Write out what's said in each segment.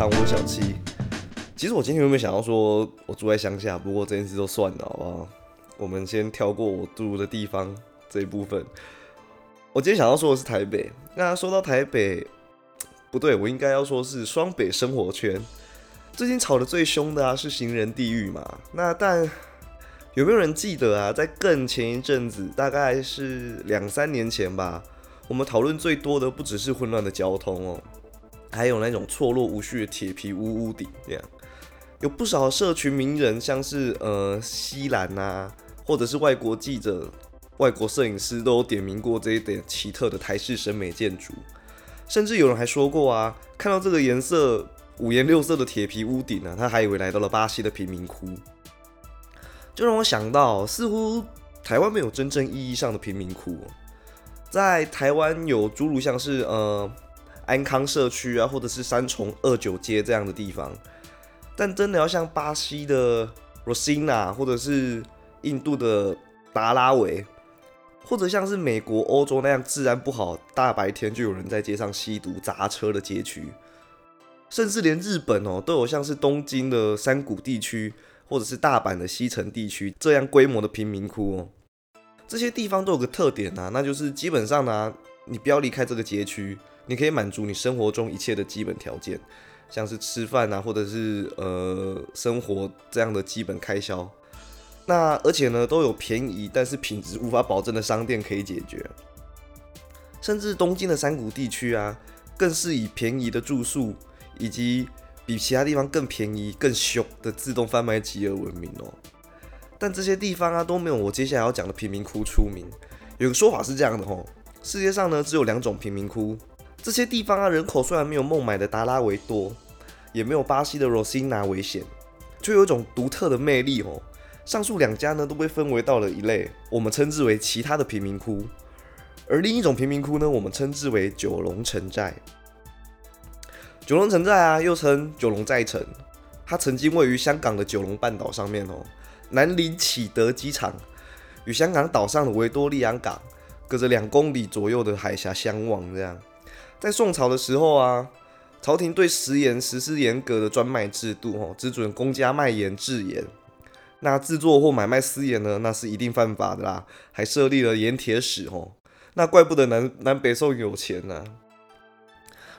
长我小七。其实我今天有没有想要说我住在乡下？不过这件事就算了，好不好？我们先跳过我住的地方这一部分。我今天想要说的是台北。那说到台北，不对，我应该要说是双北生活圈。最近吵得最凶的啊，是行人地狱嘛？那但有没有人记得啊？在更前一阵子，大概是两三年前吧，我们讨论最多的不只是混乱的交通哦，还有那种错落无序的铁皮屋屋顶这样。有不少社群名人，像是呃西兰啊，或者是外国记者、外国摄影师，都有点名过这一点奇特的台式审美建筑。甚至有人还说过啊，看到这个颜色。五颜六色的铁皮屋顶呢，他还以为来到了巴西的贫民窟，就让我想到，似乎台湾没有真正意义上的贫民窟。在台湾有诸如像是呃安康社区啊，或者是三重二九街这样的地方，但真的要像巴西的 Rosina，或者是印度的达拉维，或者像是美国、欧洲那样治安不好，大白天就有人在街上吸毒砸车的街区。甚至连日本哦，都有像是东京的山谷地区，或者是大阪的西城地区这样规模的贫民窟哦。这些地方都有个特点啊，那就是基本上呢，你不要离开这个街区，你可以满足你生活中一切的基本条件，像是吃饭啊，或者是呃生活这样的基本开销。那而且呢，都有便宜但是品质无法保证的商店可以解决。甚至东京的山谷地区啊，更是以便宜的住宿。以及比其他地方更便宜、更凶的自动贩卖机而闻名哦。但这些地方啊都没有我接下来要讲的贫民窟出名。有个说法是这样的吼：世界上呢只有两种贫民窟。这些地方啊人口虽然没有孟买的达拉维多，也没有巴西的 Rosina 危险，却有一种独特的魅力哦。上述两家呢都被分为到了一类，我们称之为其他的贫民窟。而另一种贫民窟呢，我们称之为九龙城寨。九龙城寨啊，又称九龙寨城，它曾经位于香港的九龙半岛上面哦，南临启德机场，与香港岛上的维多利亚港隔着两公里左右的海峡相望。这样，在宋朝的时候啊，朝廷对食盐实施严格的专卖制度哦，只准公家卖盐制盐，那制作或买卖私盐呢，那是一定犯法的啦，还设立了盐铁使哦，那怪不得南南北宋有钱呢。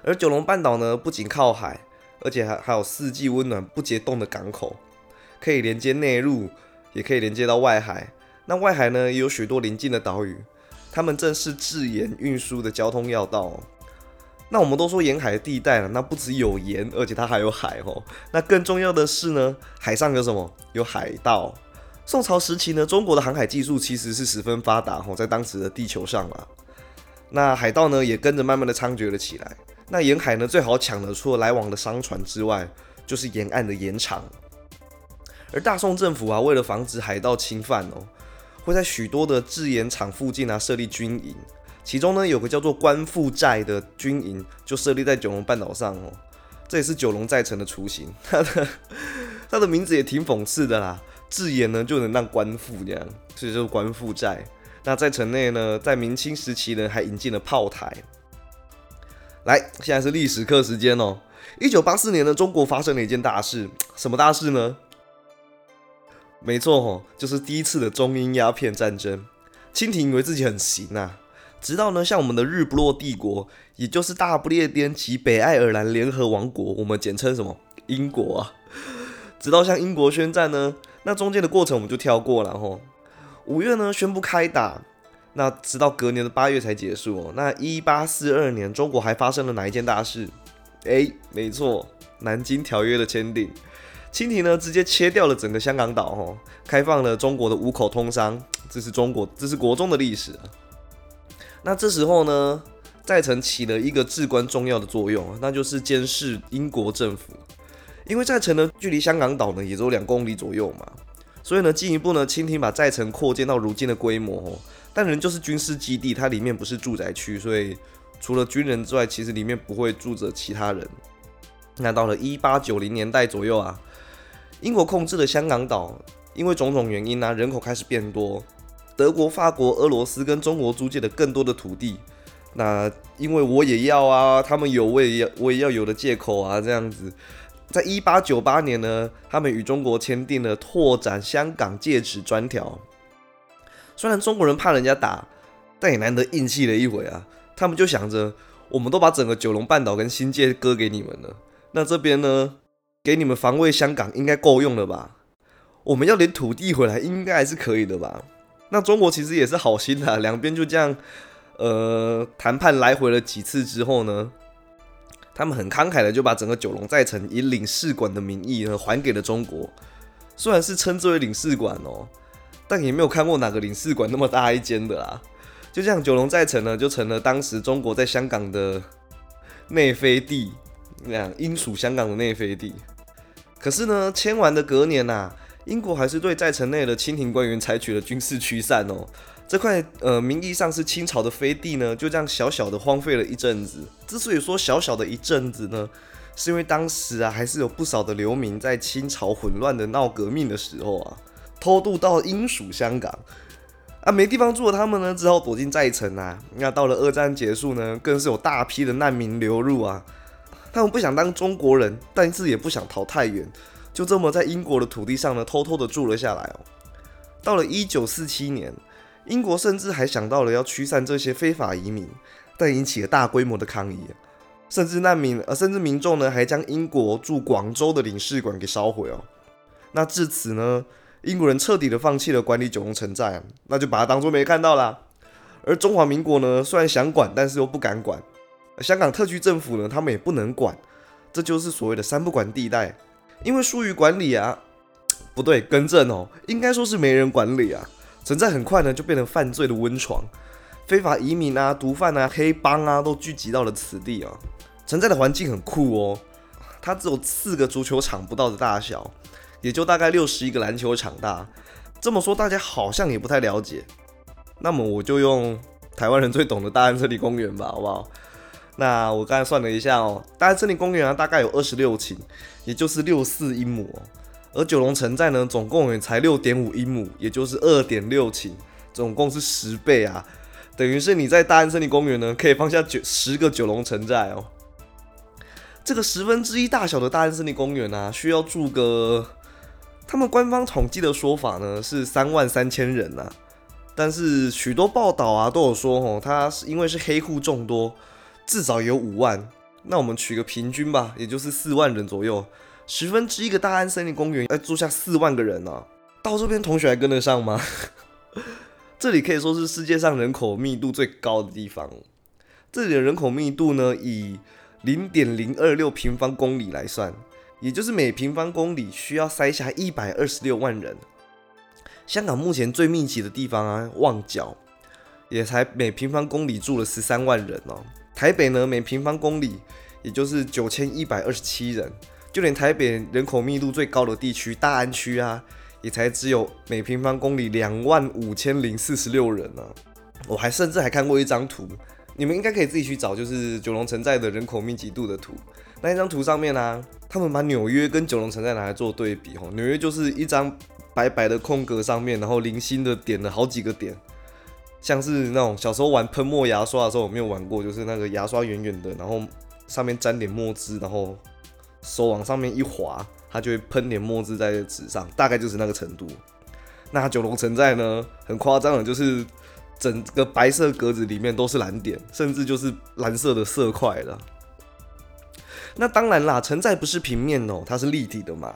而九龙半岛呢，不仅靠海，而且还还有四季温暖、不结冻的港口，可以连接内陆，也可以连接到外海。那外海呢，也有许多邻近的岛屿，它们正是制盐运输的交通要道。那我们都说沿海地带了，那不只有盐，而且它还有海哦。那更重要的是呢，海上有什么？有海盗。宋朝时期呢，中国的航海技术其实是十分发达哦，在当时的地球上啊，那海盗呢，也跟着慢慢的猖獗了起来。那沿海呢，最好抢的除了来往的商船之外，就是沿岸的盐场。而大宋政府啊，为了防止海盗侵犯哦，会在许多的制盐厂附近啊设立军营。其中呢，有个叫做官富寨的军营，就设立在九龙半岛上哦。这也是九龙寨城的雏形。它的它的名字也挺讽刺的啦，字眼呢就能让官富这样，所以就是官富寨。那在城内呢，在明清时期呢，还引进了炮台。来，现在是历史课时间哦。一九八四年呢，中国发生了一件大事，什么大事呢？没错哦，就是第一次的中英鸦片战争。清廷以为自己很行啊，直到呢，像我们的日不落帝国，也就是大不列颠及北爱尔兰联合王国，我们简称什么？英国啊。直到向英国宣战呢，那中间的过程我们就跳过了吼。五月呢，宣布开打。那直到隔年的八月才结束哦。那一八四二年，中国还发生了哪一件大事？哎，没错，南京条约的签订。清廷呢，直接切掉了整个香港岛，哦，开放了中国的五口通商。这是中国，这是国中的历史。那这时候呢，在城起了一个至关重要的作用，那就是监视英国政府。因为在城呢，距离香港岛呢，也只有两公里左右嘛，所以呢，进一步呢，清廷把在城扩建到如今的规模，但人就是军事基地，它里面不是住宅区，所以除了军人之外，其实里面不会住着其他人。那到了一八九零年代左右啊，英国控制的香港岛，因为种种原因呢，人口开始变多，德国、法国、俄罗斯跟中国租借的更多的土地，那因为我也要啊，他们有我也要我也要有的借口啊，这样子。在一八九八年呢，他们与中国签订了拓展香港戒指专条。虽然中国人怕人家打，但也难得硬气了一回啊。他们就想着，我们都把整个九龙半岛跟新界割给你们了，那这边呢，给你们防卫香港应该够用了吧？我们要点土地回来，应该还是可以的吧？那中国其实也是好心的，两边就这样，呃，谈判来回了几次之后呢？他们很慷慨的就把整个九龙寨城以领事馆的名义呢还给了中国，虽然是称之为领事馆哦，但也没有看过哪个领事馆那么大一间的啦。就这样，九龙寨城呢就成了当时中国在香港的内飞地，那样英属香港的内飞地。可是呢，签完的隔年呐，英国还是对在城内的清廷官员采取了军事驱散哦。这块呃名义上是清朝的飞地呢，就这样小小的荒废了一阵子。之所以说小小的一阵子呢，是因为当时啊还是有不少的流民在清朝混乱的闹革命的时候啊，偷渡到英属香港啊，没地方住的他们呢，只好躲进寨城啊。那到了二战结束呢，更是有大批的难民流入啊。他们不想当中国人，但是也不想逃太远，就这么在英国的土地上呢，偷偷的住了下来哦。到了一九四七年。英国甚至还想到了要驱散这些非法移民，但引起了大规模的抗议，甚至难民呃，甚至民众呢还将英国驻广州的领事馆给烧毁哦。那至此呢，英国人彻底的放弃了管理九龙城寨，那就把它当做没看到啦。而中华民国呢，虽然想管，但是又不敢管。香港特区政府呢，他们也不能管，这就是所谓的三不管地带，因为疏于管理啊，不对，更正哦，应该说是没人管理啊。存在很快呢就变成犯罪的温床，非法移民啊、毒贩啊、黑帮啊都聚集到了此地啊。存在的环境很酷哦，它只有四个足球场不到的大小，也就大概六十一个篮球场大。这么说大家好像也不太了解，那么我就用台湾人最懂的大安森林公园吧，好不好？那我刚才算了一下哦，大安森林公园啊大概有二十六顷，也就是六四英亩。而九龙城寨呢，总共也才六点五英亩，也就是二点六顷，总共是十倍啊！等于是你在大安森林公园呢，可以放下九十个九龙城寨哦。这个十分之一大小的大安森林公园啊，需要住个，他们官方统计的说法呢是三万三千人呐，但是许多报道啊都有说哦，它是因为是黑户众多，至少有五万。那我们取个平均吧，也就是四万人左右。十分之一个大安森林公园要住下四万个人呢，到这边同学还跟得上吗？这里可以说是世界上人口密度最高的地方。这里的人口密度呢，以零点零二六平方公里来算，也就是每平方公里需要塞下一百二十六万人。香港目前最密集的地方啊，旺角也才每平方公里住了十三万人哦。台北呢，每平方公里也就是九千一百二十七人。就连台北人口密度最高的地区大安区啊，也才只有每平方公里两万五千零四十六人呢。我还甚至还看过一张图，你们应该可以自己去找，就是九龙城寨的人口密集度的图。那一张图上面呢，他们把纽约跟九龙城寨拿来做对比哦。纽约就是一张白白的空格上面，然后零星的点了好几个点，像是那种小时候玩喷墨牙刷的时候，我没有玩过，就是那个牙刷圆圆的，然后上面沾点墨汁，然后。手往上面一滑，它就会喷点墨汁在纸上，大概就是那个程度。那九龙城寨呢，很夸张的，就是整个白色格子里面都是蓝点，甚至就是蓝色的色块了。那当然啦，城寨不是平面哦，它是立体的嘛。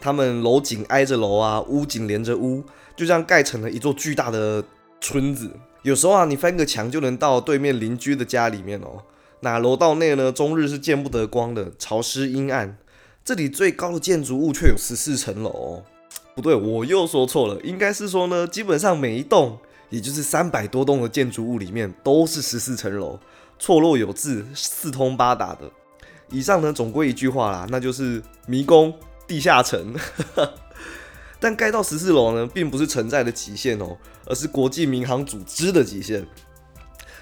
他们楼紧挨着楼啊，屋紧连着屋，就这样盖成了一座巨大的村子。有时候啊，你翻个墙就能到对面邻居的家里面哦。那楼道内呢，终日是见不得光的，潮湿阴暗。这里最高的建筑物却有十四层楼，不对，我又说错了，应该是说呢，基本上每一栋，也就是三百多栋的建筑物里面，都是十四层楼，错落有致，四通八达的。以上呢，总归一句话啦，那就是迷宫、地下城。但盖到十四楼呢，并不是存在的极限哦，而是国际民航组织的极限。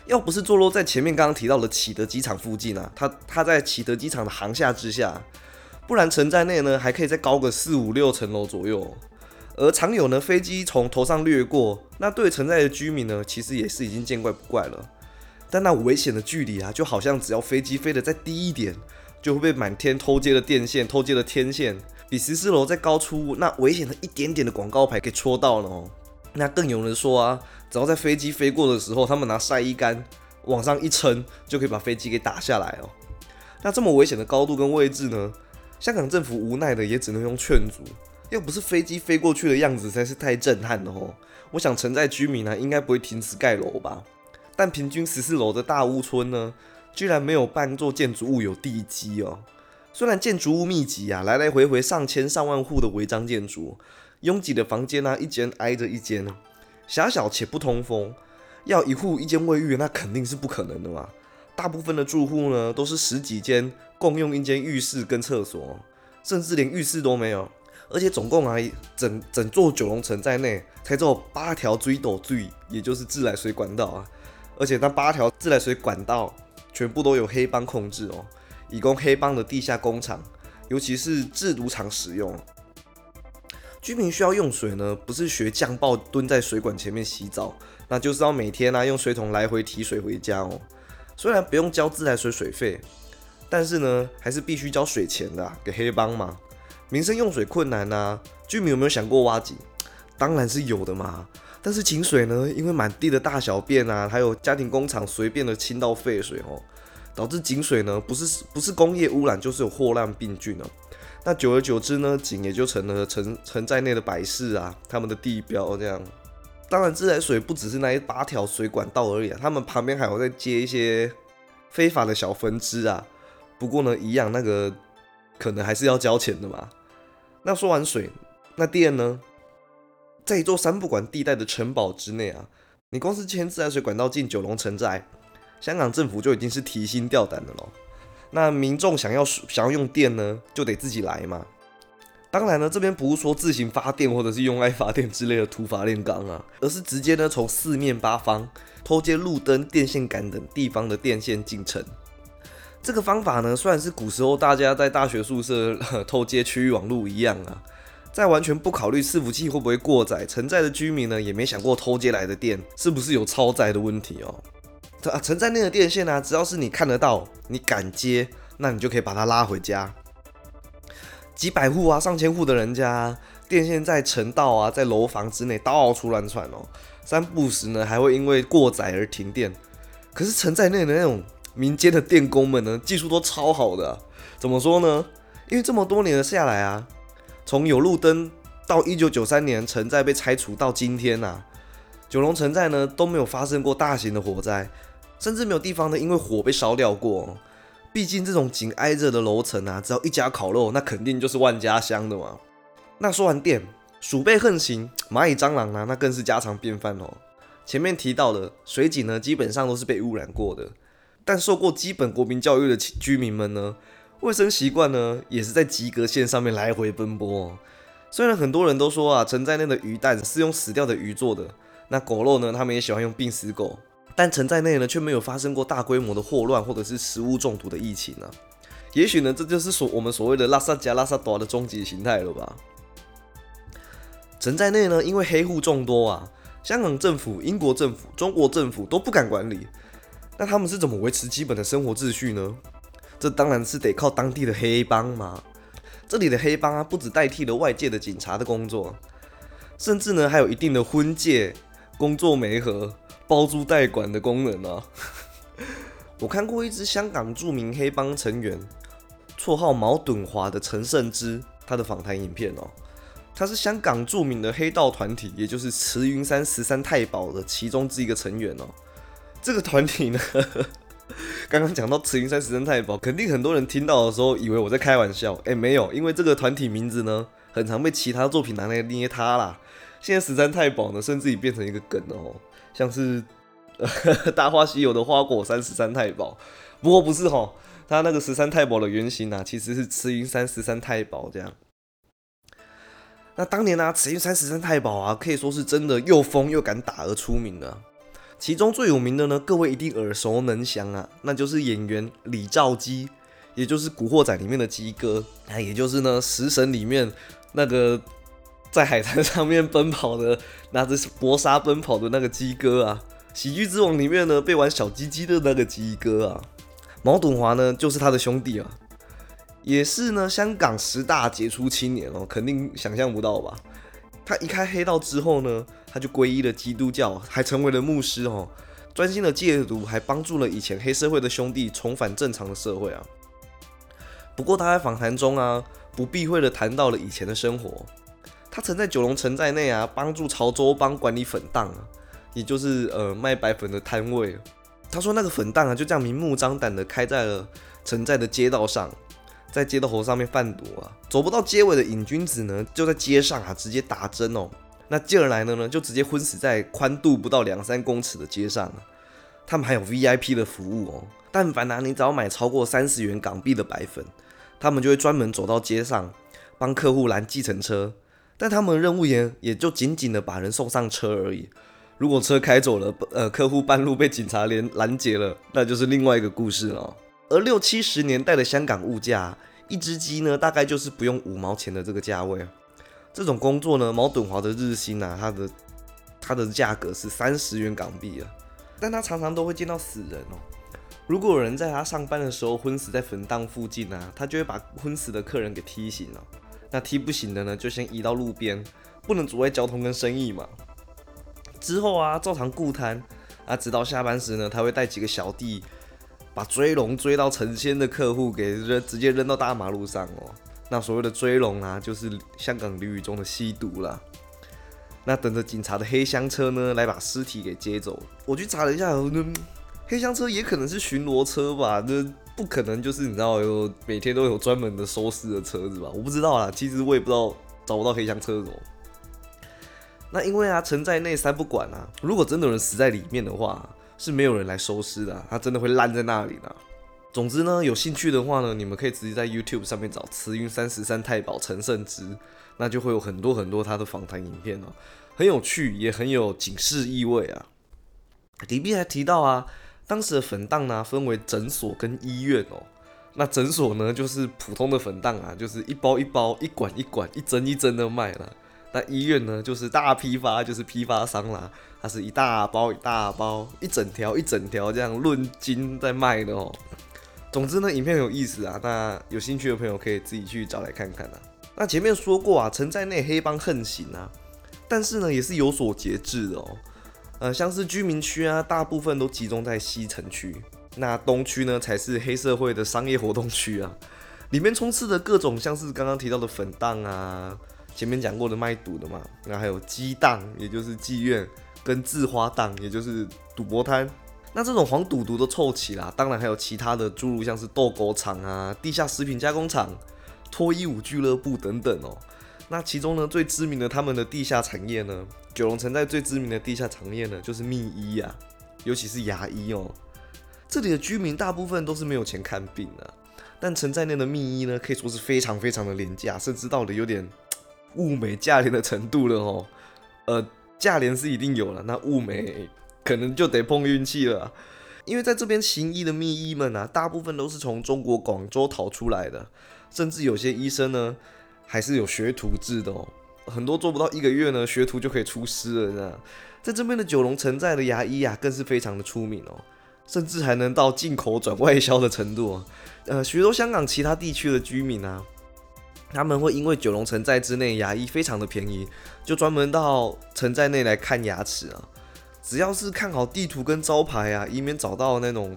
要不是坐落在前面刚刚提到的启德机场附近啊，它它在启德机场的航下之下，不然城在内呢还可以再高个四五六层楼左右。而常有呢飞机从头上掠过，那对城寨的居民呢其实也是已经见怪不怪了。但那危险的距离啊，就好像只要飞机飞得再低一点，就会被满天偷接的电线、偷接的天线，比十四楼再高出那危险的一点点的广告牌给戳到了哦。那更有人说啊，只要在飞机飞过的时候，他们拿晒衣杆往上一撑，就可以把飞机给打下来哦。那这么危险的高度跟位置呢？香港政府无奈的也只能用劝阻，要不是飞机飞过去的样子实在是太震撼了哦。我想城寨居民呢，应该不会停止盖楼吧。但平均十四楼的大屋村呢，居然没有半座建筑物有地基哦。虽然建筑物密集啊，来来回回上千上万户的违章建筑，拥挤的房间呢，一间挨着一间，狭小且不通风，要一户一间卫浴，那肯定是不可能的嘛。大部分的住户呢，都是十几间共用一间浴室跟厕所，甚至连浴室都没有。而且总共啊，整整座九龙城在内，才只有八条追斗追，也就是自来水管道啊。而且那八条自来水管道全部都有黑帮控制哦，以供黑帮的地下工厂，尤其是制毒厂使用。居民需要用水呢，不是学降爆蹲在水管前面洗澡，那就是要每天呢用水桶来回提水回家哦。虽然不用交自来水水费，但是呢还是必须交水钱的，给黑帮嘛。民生用水困难呐，居民有没有想过挖井？当然是有的嘛。但是井水呢，因为满地的大小便啊，还有家庭工厂随便的倾倒废水哦，导致井水呢不是不是工业污染，就是有霍乱病菌哦。那久而久之呢，井也就成了城城寨内的摆饰啊，他们的地标这样。当然自来水不只是那一八条水管道而已啊，他们旁边还有在接一些非法的小分支啊。不过呢，一样那个可能还是要交钱的嘛。那说完水，那电呢？在一座三不管地带的城堡之内啊，你光是牵自来水管道进九龙城寨，香港政府就已经是提心吊胆的喽。那民众想要想要用电呢，就得自己来嘛。当然呢，这边不是说自行发电或者是用爱发电之类的土法炼钢啊，而是直接呢从四面八方偷接路灯、电线杆等地方的电线进城。这个方法呢，虽然是古时候大家在大学宿舍 偷接区域网络一样啊。在完全不考虑伺服器会不会过载，城寨的居民呢也没想过偷接来的电是不是有超载的问题哦。啊，城寨内的电线呢，只要是你看得到、你敢接，那你就可以把它拉回家。几百户啊、上千户的人家，电线在城道啊、在楼房之内到处乱窜哦，三不时呢还会因为过载而停电。可是城寨内的那种民间的电工们呢，技术都超好的。怎么说呢？因为这么多年的下来啊。从有路灯到一九九三年城寨被拆除到今天呐，九龙城寨呢都没有发生过大型的火灾，甚至没有地方呢因为火被烧掉过。毕竟这种紧挨着的楼层啊，只要一家烤肉，那肯定就是万家香的嘛。那说完店，鼠辈横行，蚂蚁蟑螂啊，那更是家常便饭哦。前面提到的水井呢，基本上都是被污染过的，但受过基本国民教育的居民们呢？卫生习惯呢，也是在及格线上面来回奔波。虽然很多人都说啊，城寨内的鱼蛋是用死掉的鱼做的，那狗肉呢，他们也喜欢用病死狗，但城寨内呢，却没有发生过大规模的霍乱或者是食物中毒的疫情啊。也许呢，这就是所我们所谓的拉萨加拉萨多的终极形态了吧？城寨内呢，因为黑户众多啊，香港政府、英国政府、中国政府都不敢管理，那他们是怎么维持基本的生活秩序呢？这当然是得靠当地的黑帮嘛。这里的黑帮啊，不止代替了外界的警察的工作，甚至呢还有一定的婚介、工作媒合、包租代管的功能啊。我看过一支香港著名黑帮成员，绰号毛盾华的陈胜之，他的访谈影片哦。他是香港著名的黑道团体，也就是慈云山十三太保的其中之一个成员哦。这个团体呢？刚刚讲到慈云山十三太保，肯定很多人听到的时候以为我在开玩笑。哎，没有，因为这个团体名字呢，很常被其他作品拿来捏他啦。现在十三太保呢，甚至已变成一个梗哦，像是《大话西游》的花果山十三太保。不过不是哈，他那个十三太保的原型啊，其实是慈云山十三太保这样。那当年呢，慈云山十三太保啊，可以说是真的又疯又敢打而出名的。其中最有名的呢，各位一定耳熟能详啊，那就是演员李兆基，也就是《古惑仔》里面的鸡哥，那也就是呢《食神》里面那个在海滩上面奔跑的，拿着搏杀奔跑的那个鸡哥啊。喜剧之王里面呢，被玩小鸡鸡的那个鸡哥啊，毛董华呢就是他的兄弟啊，也是呢香港十大杰出青年哦，肯定想象不到吧？他一开黑道之后呢，他就皈依了基督教，还成为了牧师哦，专心的戒毒，还帮助了以前黑社会的兄弟重返正常的社会啊。不过他在访谈中啊，不避讳的谈到了以前的生活。他曾在九龙城寨内啊，帮助潮州帮管理粉档啊，也就是呃卖白粉的摊位。他说那个粉档啊，就这样明目张胆的开在了城寨的街道上，在街道头上面贩毒啊。走不到街尾的瘾君子呢，就在街上啊直接打针哦。那进而来的呢，就直接昏死在宽度不到两三公尺的街上。他们还有 VIP 的服务哦，但凡啊你只要买超过三十元港币的白粉，他们就会专门走到街上帮客户拦计程车。但他们任务也也就仅仅的把人送上车而已。如果车开走了，呃，客户半路被警察连拦截了，那就是另外一个故事了。而六七十年代的香港物价，一只鸡呢，大概就是不用五毛钱的这个价位。这种工作呢，毛敦华的日薪啊，它的它的价格是三十元港币啊。但他常常都会见到死人哦。如果有人在他上班的时候昏死在坟档附近啊，他就会把昏死的客人给踢醒了。那踢不醒的呢，就先移到路边，不能阻碍交通跟生意嘛。之后啊，照常顾摊啊，直到下班时呢，他会带几个小弟，把追龙追到成仙的客户给扔，直接扔到大马路上哦。那所谓的追龙啊，就是香港俚语中的吸毒啦。那等着警察的黑箱车呢，来把尸体给接走。我去查了一下，黑箱车也可能是巡逻车吧？这。不可能，就是你知道有每天都有专门的收尸的车子吧？我不知道啦，其实我也不知道找不到黑箱车哦。那因为啊，城寨内三不管啊，如果真的有人死在里面的话，是没有人来收尸的，他真的会烂在那里的。总之呢，有兴趣的话呢，你们可以直接在 YouTube 上面找慈云三十三太保陈胜之，那就会有很多很多他的访谈影片哦，很有趣，也很有警示意味啊。里面还提到啊。当时的粉档呢，分为诊所跟医院哦。那诊所呢，就是普通的粉档啊，就是一包一包、一管一管、一针一针的卖了。那医院呢，就是大批发，就是批发商啦，它是一大包一大包、一整条一整条这样论斤在卖的哦。总之呢，影片很有意思啊，那有兴趣的朋友可以自己去找来看看啊。那前面说过啊，城寨内黑帮横行啊，但是呢，也是有所节制的哦。呃，像是居民区啊，大部分都集中在西城区，那东区呢才是黑社会的商业活动区啊，里面充斥着各种像是刚刚提到的粉档啊，前面讲过的卖赌的嘛，那还有鸡档，也就是妓院，跟字花档，也就是赌博摊，那这种黄赌毒都凑齐啦，当然还有其他的诸如像是斗狗场啊、地下食品加工厂、脱衣舞俱乐部等等哦。那其中呢，最知名的他们的地下产业呢，九龙城寨最知名的地下产业呢，就是秘医啊，尤其是牙医哦。这里的居民大部分都是没有钱看病的，但城寨内的秘医呢，可以说是非常非常的廉价，甚至到了有点物美价廉的程度了哦。呃，价廉是一定有了，那物美可能就得碰运气了，因为在这边行医的秘医们啊，大部分都是从中国广州逃出来的，甚至有些医生呢。还是有学徒制的哦，很多做不到一个月呢，学徒就可以出师了呢。在这边的九龙城寨的牙医啊，更是非常的出名哦，甚至还能到进口转外销的程度哦。呃，许多香港其他地区的居民啊，他们会因为九龙城寨之内牙医非常的便宜，就专门到城寨内来看牙齿啊。只要是看好地图跟招牌啊，以免找到那种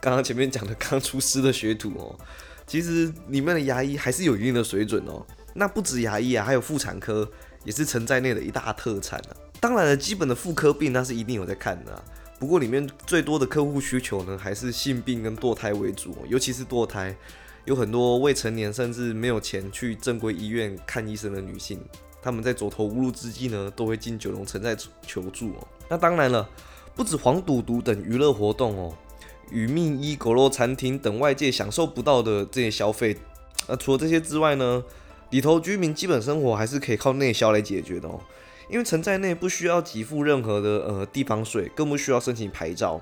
刚刚前面讲的刚出师的学徒哦。其实里面的牙医还是有一定的水准哦。那不止牙医啊，还有妇产科也是城寨内的一大特产啊。当然了，基本的妇科病那是一定有在看的。啊不过里面最多的客户需求呢，还是性病跟堕胎为主，尤其是堕胎，有很多未成年甚至没有钱去正规医院看医生的女性，他们在走投无路之际呢，都会进九龙城寨求助哦。那当然了，不止黄赌毒等娱乐活动哦。与命医、狗肉餐厅等外界享受不到的这些消费，呃，除了这些之外呢，里头居民基本生活还是可以靠内销来解决的哦。因为城寨内不需要给付任何的呃地方税，更不需要申请牌照，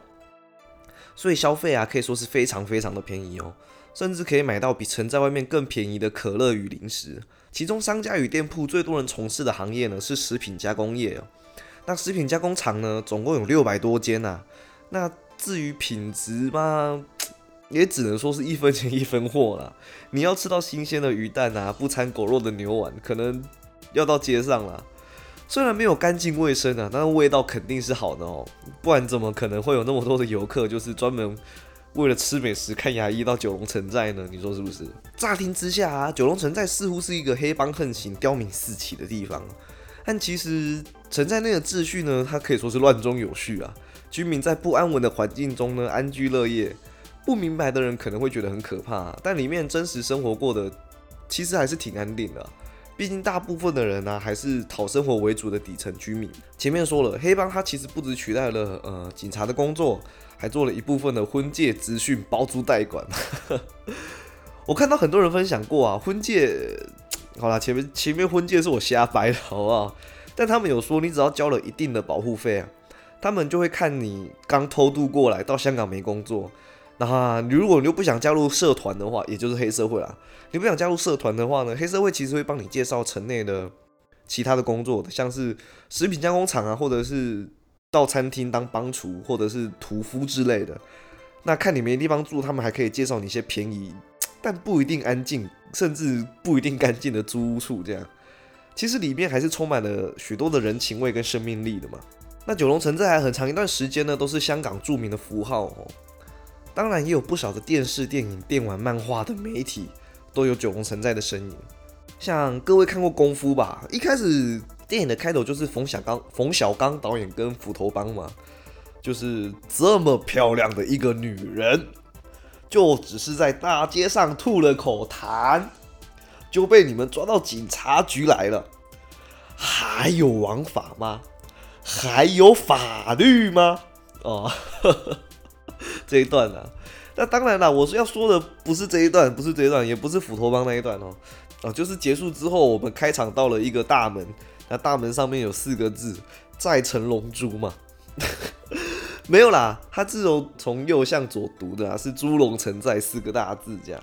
所以消费啊可以说是非常非常的便宜哦，甚至可以买到比城寨外面更便宜的可乐与零食。其中商家与店铺最多人从事的行业呢是食品加工业哦。那食品加工厂呢，总共有六百多间呐。那至于品质嘛，也只能说是一分钱一分货啦。你要吃到新鲜的鱼蛋啊，不掺狗肉的牛丸，可能要到街上了。虽然没有干净卫生啊，但味道肯定是好的哦。不然怎么可能会有那么多的游客，就是专门为了吃美食看牙医到九龙城寨呢？你说是不是？乍听之下啊，九龙城寨似乎是一个黑帮横行、刁民四起的地方，但其实城寨内的秩序呢，它可以说是乱中有序啊。居民在不安稳的环境中呢，安居乐业。不明白的人可能会觉得很可怕，但里面真实生活过的，其实还是挺安定的。毕竟大部分的人呢，还是讨生活为主的底层居民。前面说了，黑帮他其实不止取代了呃警察的工作，还做了一部分的婚介资讯包租代管。我看到很多人分享过啊，婚介，好了，前面前面婚介是我瞎掰的，好不好？但他们有说，你只要交了一定的保护费啊，他们就会看你刚偷渡过来到香港没工作。那你如果你又不想加入社团的话，也就是黑社会啦。你不想加入社团的话呢，黑社会其实会帮你介绍城内的其他的工作的，像是食品加工厂啊，或者是到餐厅当帮厨，或者是屠夫之类的。那看你没地方住，他们还可以介绍你一些便宜但不一定安静，甚至不一定干净的租屋处。这样，其实里面还是充满了许多的人情味跟生命力的嘛。那九龙城寨还很长一段时间呢，都是香港著名的符号哦。当然也有不少的电视、电影、电玩、漫画的媒体都有九龙城寨的身影。像各位看过《功夫》吧？一开始电影的开头就是冯小刚、冯小刚导演跟斧头帮嘛，就是这么漂亮的一个女人，就只是在大街上吐了口痰，就被你们抓到警察局来了。还有王法吗？还有法律吗？哦。这一段呢？那当然了，我是要说的不是这一段，不是这一段，也不是斧头帮那一段哦，啊，就是结束之后，我们开场到了一个大门，那大门上面有四个字“在城龙珠”嘛，没有啦，它是从从右向左读的啊，是“猪龙城寨”四个大字这样。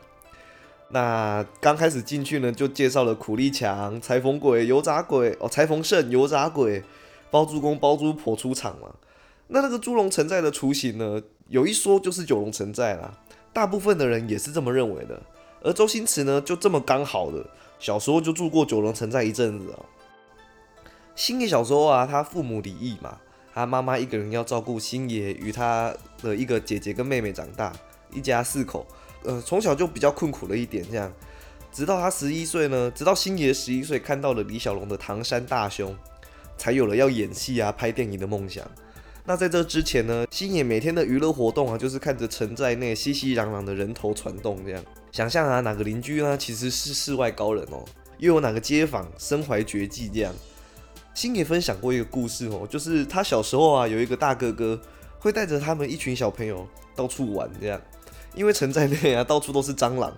那刚开始进去呢，就介绍了苦力强、裁缝鬼、油炸鬼哦，裁缝圣、油炸鬼、包租公、包租婆出场嘛。那那个猪龙城寨的雏形呢？有一说就是九龙城寨啦，大部分的人也是这么认为的。而周星驰呢，就这么刚好的小时候就住过九龙城寨一阵子啊。星爷小时候啊，他父母离异嘛，他妈妈一个人要照顾星爷与他的一个姐姐跟妹妹长大，一家四口，呃，从小就比较困苦了一点这样。直到他十一岁呢，直到星爷十一岁看到了李小龙的《唐山大兄》，才有了要演戏啊、拍电影的梦想。那在这之前呢，星野每天的娱乐活动啊，就是看着城寨内熙熙攘攘的人头攒动，这样想象啊，哪个邻居呢其实是世外高人哦，又有哪个街坊身怀绝技这样。星野分享过一个故事哦，就是他小时候啊，有一个大哥哥会带着他们一群小朋友到处玩这样，因为城寨内啊到处都是蟑螂，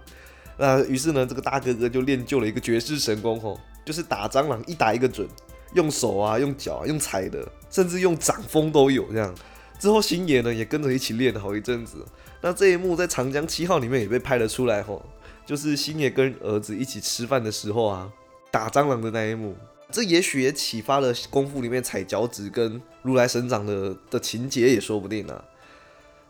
那于是呢，这个大哥哥就练就了一个绝世神功哦，就是打蟑螂一打一个准。用手啊，用脚啊，用踩的，甚至用掌风都有这样。之后星爷呢也跟着一起练了好一阵子。那这一幕在《长江七号》里面也被拍了出来吼，就是星爷跟儿子一起吃饭的时候啊，打蟑螂的那一幕。这也许也启发了功夫里面踩脚趾跟如来神掌的的情节也说不定啊。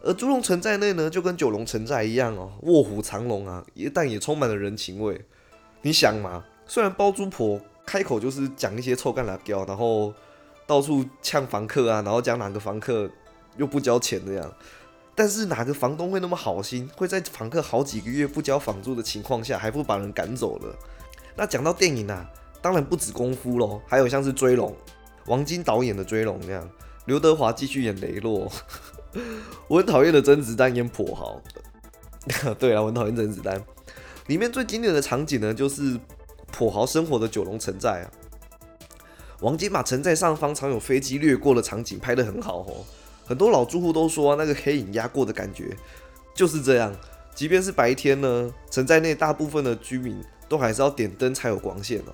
而猪龙城寨内呢，就跟九龙城寨一样哦，卧虎藏龙啊，也但也充满了人情味。你想嘛，虽然包租婆。开口就是讲一些臭干辣椒，然后到处呛房客啊，然后讲哪个房客又不交钱这样。但是哪个房东会那么好心，会在房客好几个月不交房租的情况下，还不把人赶走了？那讲到电影啊，当然不止功夫喽，还有像是追龙，王晶导演的追龙那样，刘德华继续演雷洛。我很讨厌的甄子丹演跛豪。对啊，我很讨厌甄子丹。里面最经典的场景呢，就是。跛豪生活的九龙城寨啊，王金把城寨上方常有飞机掠过的场景拍得很好哦。很多老住户都说那个黑影压过的感觉就是这样。即便是白天呢，城寨内大部分的居民都还是要点灯才有光线哦。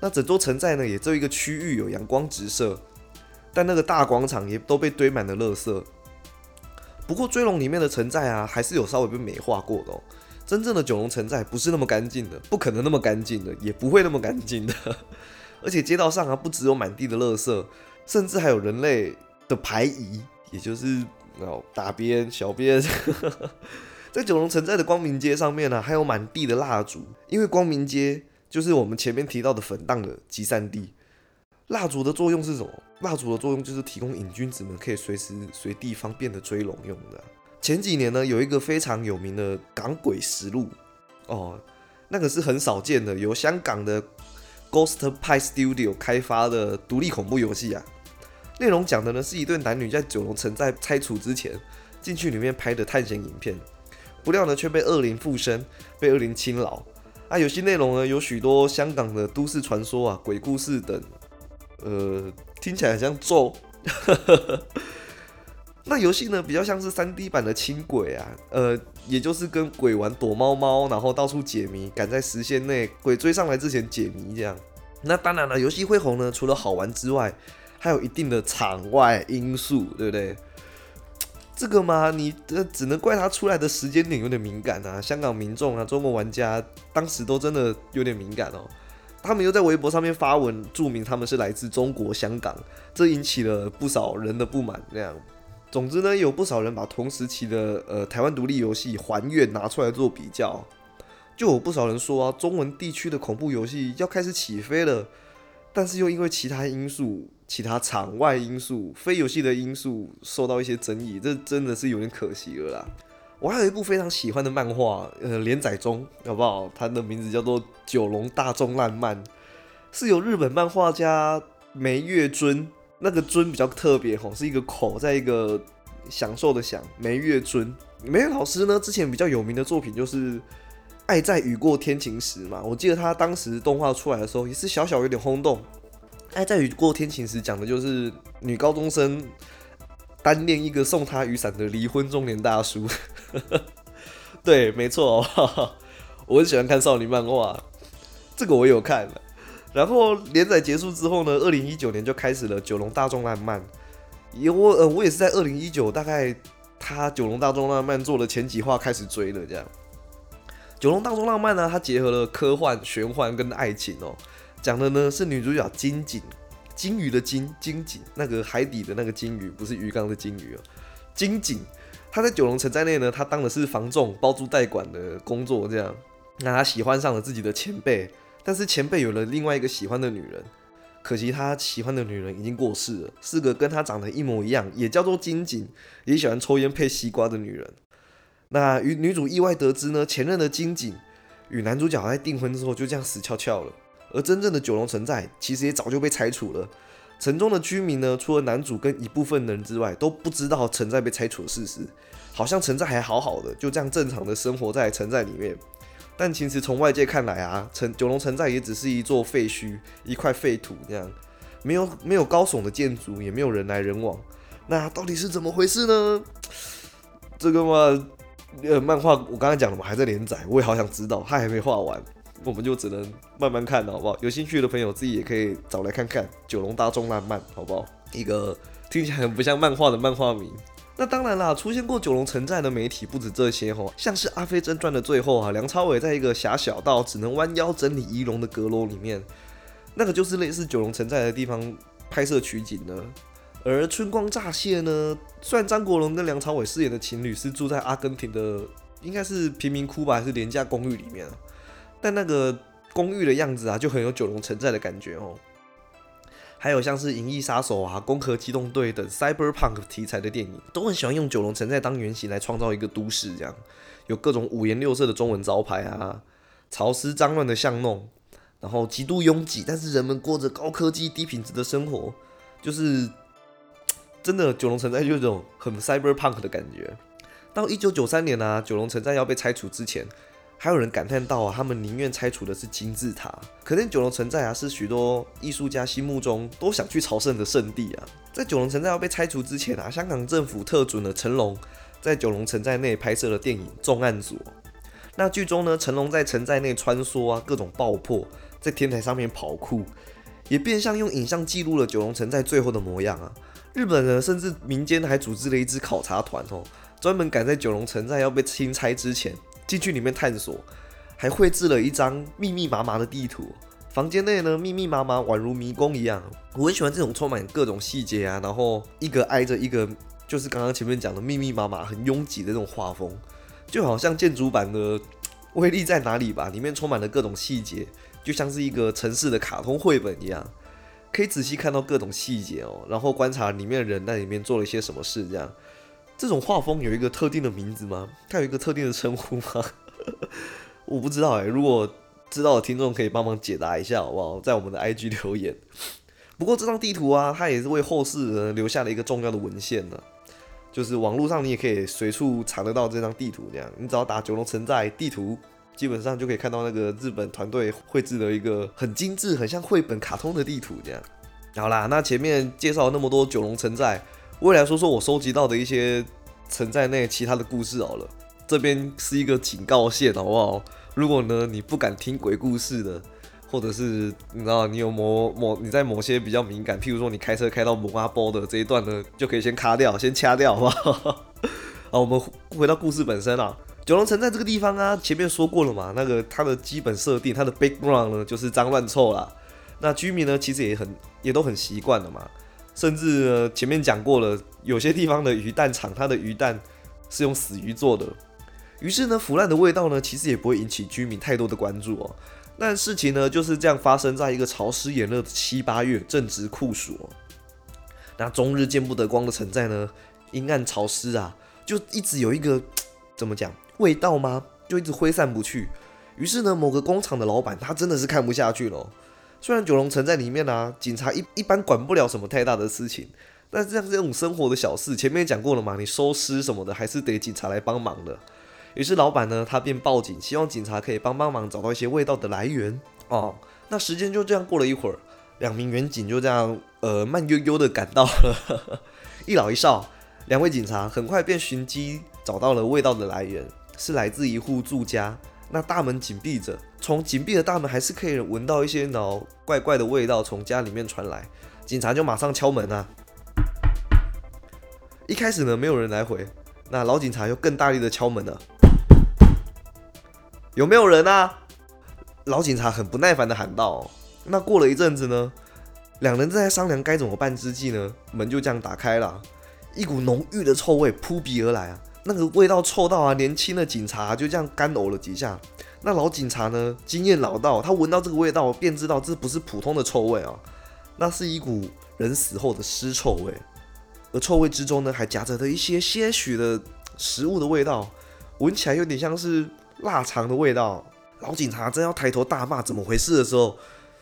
那整座城寨呢，也只有一个区域有阳光直射，但那个大广场也都被堆满了垃圾。不过追龙里面的城寨啊，还是有稍微被美化过的。真正的九龙城寨不是那么干净的，不可能那么干净的，也不会那么干净的。而且街道上啊，不只有满地的垃圾，甚至还有人类的排遗，也就是哦大便、小便。在九龙城寨的光明街上面呢，还有满地的蜡烛，因为光明街就是我们前面提到的粉荡的集散地。蜡烛的作用是什么？蜡烛的作用就是提供瘾君子们可以随时随地方便的追龙用的。前几年呢，有一个非常有名的《港鬼实录》哦，那个是很少见的，由香港的 Ghost Pie Studio 开发的独立恐怖游戏啊。内容讲的呢是一对男女在九龙城寨拆除之前进去里面拍的探险影片。不料呢，却被恶灵附身，被恶灵侵扰。啊，游戏内容呢有许多香港的都市传说啊、鬼故事等，呃，听起来很像咒。那游戏呢比较像是三 D 版的轻轨啊，呃，也就是跟鬼玩躲猫猫，然后到处解谜，赶在时限内鬼追上来之前解谜这样。那当然了，游戏会红呢，除了好玩之外，还有一定的场外因素，对不对？这个嘛，你这只能怪他出来的时间点有点敏感啊。香港民众啊，中国玩家当时都真的有点敏感哦。他们又在微博上面发文注明他们是来自中国香港，这引起了不少人的不满。那样，总之呢，有不少人把同时期的呃台湾独立游戏《还愿》拿出来做比较，就有不少人说啊，中文地区的恐怖游戏要开始起飞了，但是又因为其他因素。其他场外因素、非游戏的因素受到一些争议，这真的是有点可惜了啦。我还有一部非常喜欢的漫画，呃，连载中，好不好？它的名字叫做《九龙大众浪漫》，是由日本漫画家梅月尊，那个尊比较特别吼，是一个口在一个享受的享，梅月尊。梅月老师呢，之前比较有名的作品就是《爱在雨过天晴时》嘛，我记得他当时动画出来的时候也是小小有点轰动。爱在雨过天晴时讲的就是女高中生单恋一个送她雨伞的离婚中年大叔。对，没错哦，我很喜欢看少女漫画，这个我有看。然后连载结束之后呢，二零一九年就开始了九龙大众浪漫。也我呃我也是在二零一九大概他九龙大众浪漫做了前几话开始追的这样。九龙大众浪漫呢，它结合了科幻、玄幻跟爱情哦。讲的呢是女主角金井，金鱼的金，金井那个海底的那个金鱼，不是鱼缸的金鱼哦。金井，她在九龙城寨内呢，她当的是房仲、包租代管的工作，这样。那她喜欢上了自己的前辈，但是前辈有了另外一个喜欢的女人，可惜他喜欢的女人已经过世了，是个跟他长得一模一样，也叫做金井，也喜欢抽烟配西瓜的女人。那与女主意外得知呢，前任的金井与男主角在订婚之后就这样死翘翘了。而真正的九龙城寨其实也早就被拆除了，城中的居民呢，除了男主跟一部分人之外，都不知道城寨被拆除的事实，好像城寨还好好的，就这样正常的生活在城寨里面。但其实从外界看来啊，城九龙城寨也只是一座废墟，一块废土这样，没有没有高耸的建筑，也没有人来人往。那到底是怎么回事呢？这个嘛，呃，漫画我刚才讲了嘛，还在连载，我也好想知道，它还没画完。我们就只能慢慢看了，好不好？有兴趣的朋友自己也可以找来看看《九龙大众浪漫》，好不好？一个听起来很不像漫画的漫画名。那当然啦，出现过九龙城寨的媒体不止这些哦，像是《阿飞正传》的最后啊，梁朝伟在一个狭小到只能弯腰整理仪容的阁楼里面，那个就是类似九龙城寨的地方拍摄取景的。而《春光乍泄》呢，虽然张国荣跟梁朝伟饰演的情侣是住在阿根廷的，应该是贫民窟吧，还是廉价公寓里面？但那个公寓的样子啊，就很有九龙城寨的感觉哦。还有像是《银翼杀手》啊，《攻壳机动队》等 Cyberpunk 题材的电影，都很喜欢用九龙城寨当原型来创造一个都市，这样有各种五颜六色的中文招牌啊，潮湿脏乱的巷弄，然后极度拥挤，但是人们过着高科技低品质的生活，就是真的九龙城寨就有种很 Cyberpunk 的感觉。到一九九三年呢，九龙城寨要被拆除之前。还有人感叹到啊，他们宁愿拆除的是金字塔。可见九龙城寨啊，是许多艺术家心目中都想去朝圣的圣地啊。在九龙城寨要被拆除之前啊，香港政府特准了成龙在九龙城寨内拍摄了电影《重案组》。那剧中呢，成龙在城寨内穿梭啊，各种爆破，在天台上面跑酷，也变相用影像记录了九龙城寨最后的模样啊。日本人甚至民间还组织了一支考察团哦，专门赶在九龙城寨要被清拆之前。进去里面探索，还绘制了一张密密麻麻的地图，房间内呢密密麻麻，宛如迷宫一样。我很喜欢这种充满各种细节啊，然后一个挨着一个，就是刚刚前面讲的密密麻麻、很拥挤的这种画风，就好像建筑版的威力在哪里吧？里面充满了各种细节，就像是一个城市的卡通绘本一样，可以仔细看到各种细节哦，然后观察里面的人在里面做了一些什么事。这样，这种画风有一个特定的名字吗？它有一个特定的称呼吗？我不知道哎，如果知道的听众可以帮忙解答一下好不好？在我们的 IG 留言。不过这张地图啊，它也是为后世人留下了一个重要的文献呢。就是网络上你也可以随处查得到这张地图，这样你只要打九龙城寨地图，基本上就可以看到那个日本团队绘制的一个很精致、很像绘本卡通的地图这样。好啦，那前面介绍那么多九龙城寨，未来说说我收集到的一些城寨内其他的故事好了。这边是一个警告线，好不好？如果呢你不敢听鬼故事的，或者是你知道你有某某你在某些比较敏感，譬如说你开车开到某阿波的这一段呢，就可以先卡掉，先掐掉，好不好？好，我们回到故事本身啊。九龙城在这个地方啊，前面说过了嘛，那个它的基本设定，它的 background 呢就是脏乱臭啦。那居民呢其实也很也都很习惯了嘛，甚至前面讲过了，有些地方的鱼蛋厂，它的鱼蛋是用死鱼做的。于是呢，腐烂的味道呢，其实也不会引起居民太多的关注哦。但事情呢，就是这样发生在一个潮湿炎热的七八月，正值酷暑。那终日见不得光的城寨呢，阴暗潮湿啊，就一直有一个怎么讲味道吗？就一直挥散不去。于是呢，某个工厂的老板他真的是看不下去了。虽然九龙城在里面呢，警察一一般管不了什么太大的事情，但是像这种生活的小事，前面讲过了嘛，你收尸什么的，还是得警察来帮忙的。于是老板呢，他便报警，希望警察可以帮帮忙，找到一些味道的来源。哦，那时间就这样过了一会儿，两名员警就这样，呃，慢悠悠的赶到了。一老一少，两位警察很快便寻机找到了味道的来源，是来自一户住家。那大门紧闭着，从紧闭的大门还是可以闻到一些脑怪怪的味道从家里面传来。警察就马上敲门啊。一开始呢，没有人来回，那老警察又更大力的敲门了。有没有人啊？老警察很不耐烦的喊道。那过了一阵子呢，两人正在商量该怎么办之际呢，门就这样打开了，一股浓郁的臭味扑鼻而来啊！那个味道臭到啊，年轻的警察就这样干呕了几下。那老警察呢，经验老道，他闻到这个味道便知道这不是普通的臭味啊，那是一股人死后的尸臭味，而臭味之中呢，还夹着的一些些许的食物的味道，闻起来有点像是。腊肠的味道，老警察正要抬头大骂怎么回事的时候，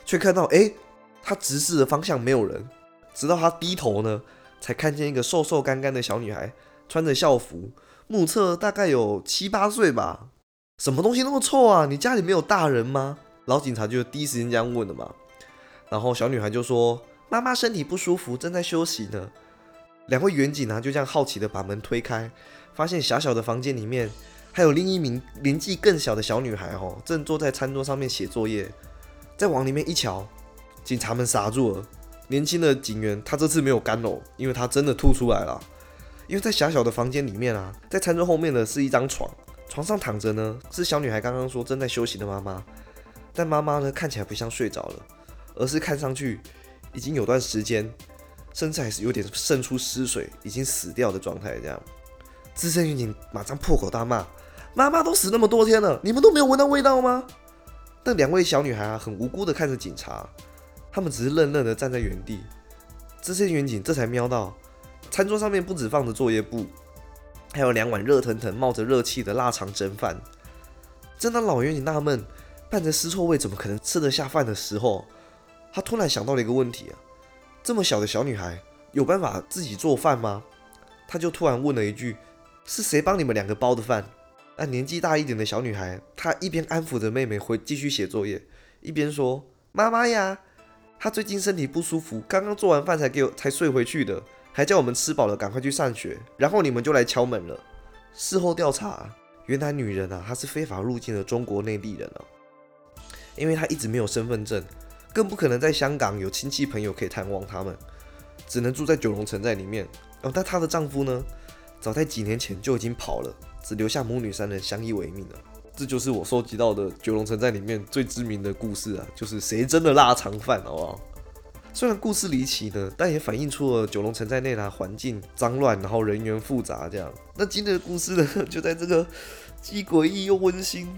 却看到哎，他直视的方向没有人。直到他低头呢，才看见一个瘦瘦干干的小女孩，穿着校服，目测大概有七八岁吧。什么东西那么臭啊？你家里没有大人吗？老警察就第一时间这样问了嘛。然后小女孩就说：“妈妈身体不舒服，正在休息呢。”两位远警呢就这样好奇的把门推开，发现狭小的房间里面。还有另一名年纪更小的小女孩，哦，正坐在餐桌上面写作业。再往里面一瞧，警察们傻住了。年轻的警员他这次没有干呕，因为他真的吐出来了。因为在狭小的房间里面啊，在餐桌后面的是一张床，床上躺着呢是小女孩刚刚说正在休息的妈妈。但妈妈呢看起来不像睡着了，而是看上去已经有段时间，甚至还是有点渗出尸水，已经死掉的状态。这样，资深狱警马上破口大骂。妈妈都死那么多天了，你们都没有闻到味道吗？但两位小女孩啊，很无辜的看着警察，他们只是愣愣的站在原地。这些远景这才瞄到，餐桌上面不止放着作业簿，还有两碗热腾腾、冒着热气的腊肠蒸饭。正当老远景纳闷，伴着尸臭味怎么可能吃得下饭的时候，他突然想到了一个问题啊：这么小的小女孩有办法自己做饭吗？他就突然问了一句：是谁帮你们两个包的饭？那年纪大一点的小女孩，她一边安抚着妹妹回继续写作业，一边说：“妈妈呀，她最近身体不舒服，刚刚做完饭才给我才睡回去的，还叫我们吃饱了赶快去上学。然后你们就来敲门了。事后调查，原来女人啊，她是非法入境的中国内地人哦，因为她一直没有身份证，更不可能在香港有亲戚朋友可以探望他们，只能住在九龙城寨里面。哦，但她的丈夫呢，早在几年前就已经跑了。”只留下母女三人相依为命了。这就是我收集到的九龙城寨里面最知名的故事啊，就是谁真的腊肠饭，好不好？虽然故事离奇呢，但也反映出了九龙城寨内的环境脏乱，然后人员复杂这样。那今天的故事呢，就在这个既诡异又温馨，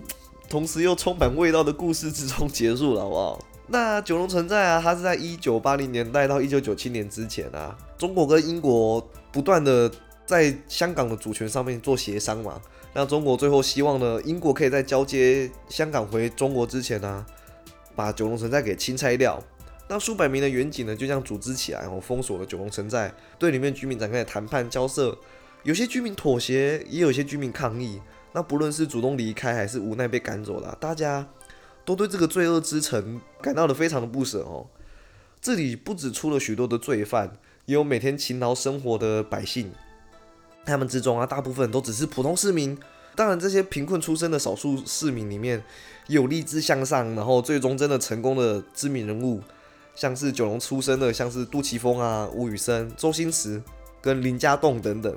同时又充满味道的故事之中结束了，好不好？那九龙城寨啊，它是在一九八零年代到一九九七年之前啊，中国跟英国不断的在香港的主权上面做协商嘛。那中国最后希望呢，英国可以在交接香港回中国之前呢，把九龙城寨给清拆掉。那数百名的远警呢，就这样组织起来，然后封锁了九龙城寨，对里面居民展开谈判交涉。有些居民妥协，也有些居民抗议。那不论是主动离开，还是无奈被赶走了，大家都对这个罪恶之城感到的非常的不舍哦。这里不止出了许多的罪犯，也有每天勤劳生活的百姓。他们之中啊，大部分都只是普通市民。当然，这些贫困出身的少数市民里面，有立志向上，然后最终真的成功的知名人物。像是九龙出生的，像是杜琪峰啊、吴宇森、周星驰跟林家栋等等。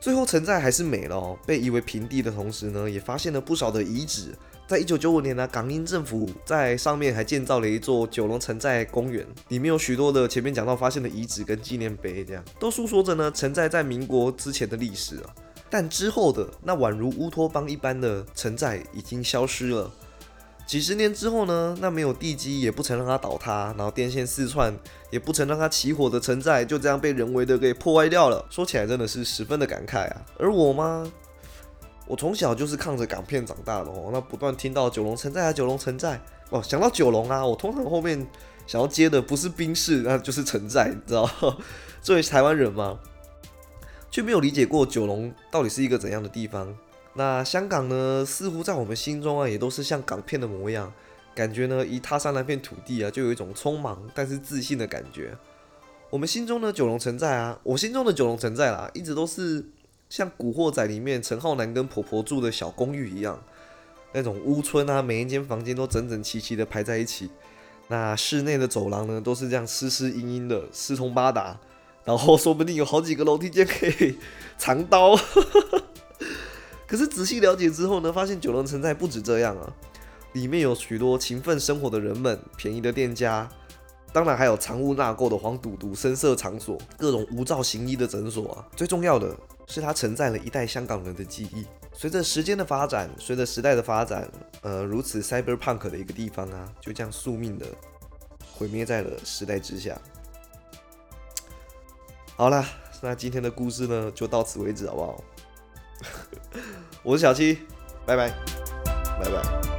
最后城寨还是没了哦，被夷为平地的同时呢，也发现了不少的遗址。在一九九五年呢，港英政府在上面还建造了一座九龙城寨公园，里面有许多的前面讲到发现的遗址跟纪念碑，这样都诉说着呢城寨在民国之前的历史啊。但之后的那宛如乌托邦一般的城寨已经消失了。几十年之后呢？那没有地基，也不曾让它倒塌，然后电线四串，也不曾让它起火的城寨，就这样被人为的给破坏掉了。说起来真的是十分的感慨啊。而我吗？我从小就是看着港片长大的哦，那不断听到九龙城寨啊，九龙城寨哦，想到九龙啊，我通常后面想要接的不是兵士，那就是城寨，你知道？作为台湾人嘛，却没有理解过九龙到底是一个怎样的地方。那香港呢，似乎在我们心中啊，也都是像港片的模样，感觉呢，一踏上那片土地啊，就有一种匆忙但是自信的感觉。我们心中的九龙城寨啊，我心中的九龙城寨啦，一直都是像《古惑仔》里面陈浩南跟婆婆住的小公寓一样，那种屋村啊，每一间房间都整整齐齐的排在一起，那室内的走廊呢，都是这样湿湿阴阴的，四通八达，然后说不定有好几个楼梯间可以 藏刀。可是仔细了解之后呢，发现九龙城寨不止这样啊，里面有许多勤奋生活的人们，便宜的店家，当然还有藏污纳垢的黄赌毒、深色场所，各种无照行医的诊所啊。最重要的是，它承载了一代香港人的记忆。随着时间的发展，随着时代的发展，呃，如此 cyberpunk 的一个地方啊，就这样宿命的毁灭在了时代之下。好了，那今天的故事呢，就到此为止，好不好？我是小七，拜拜，拜拜。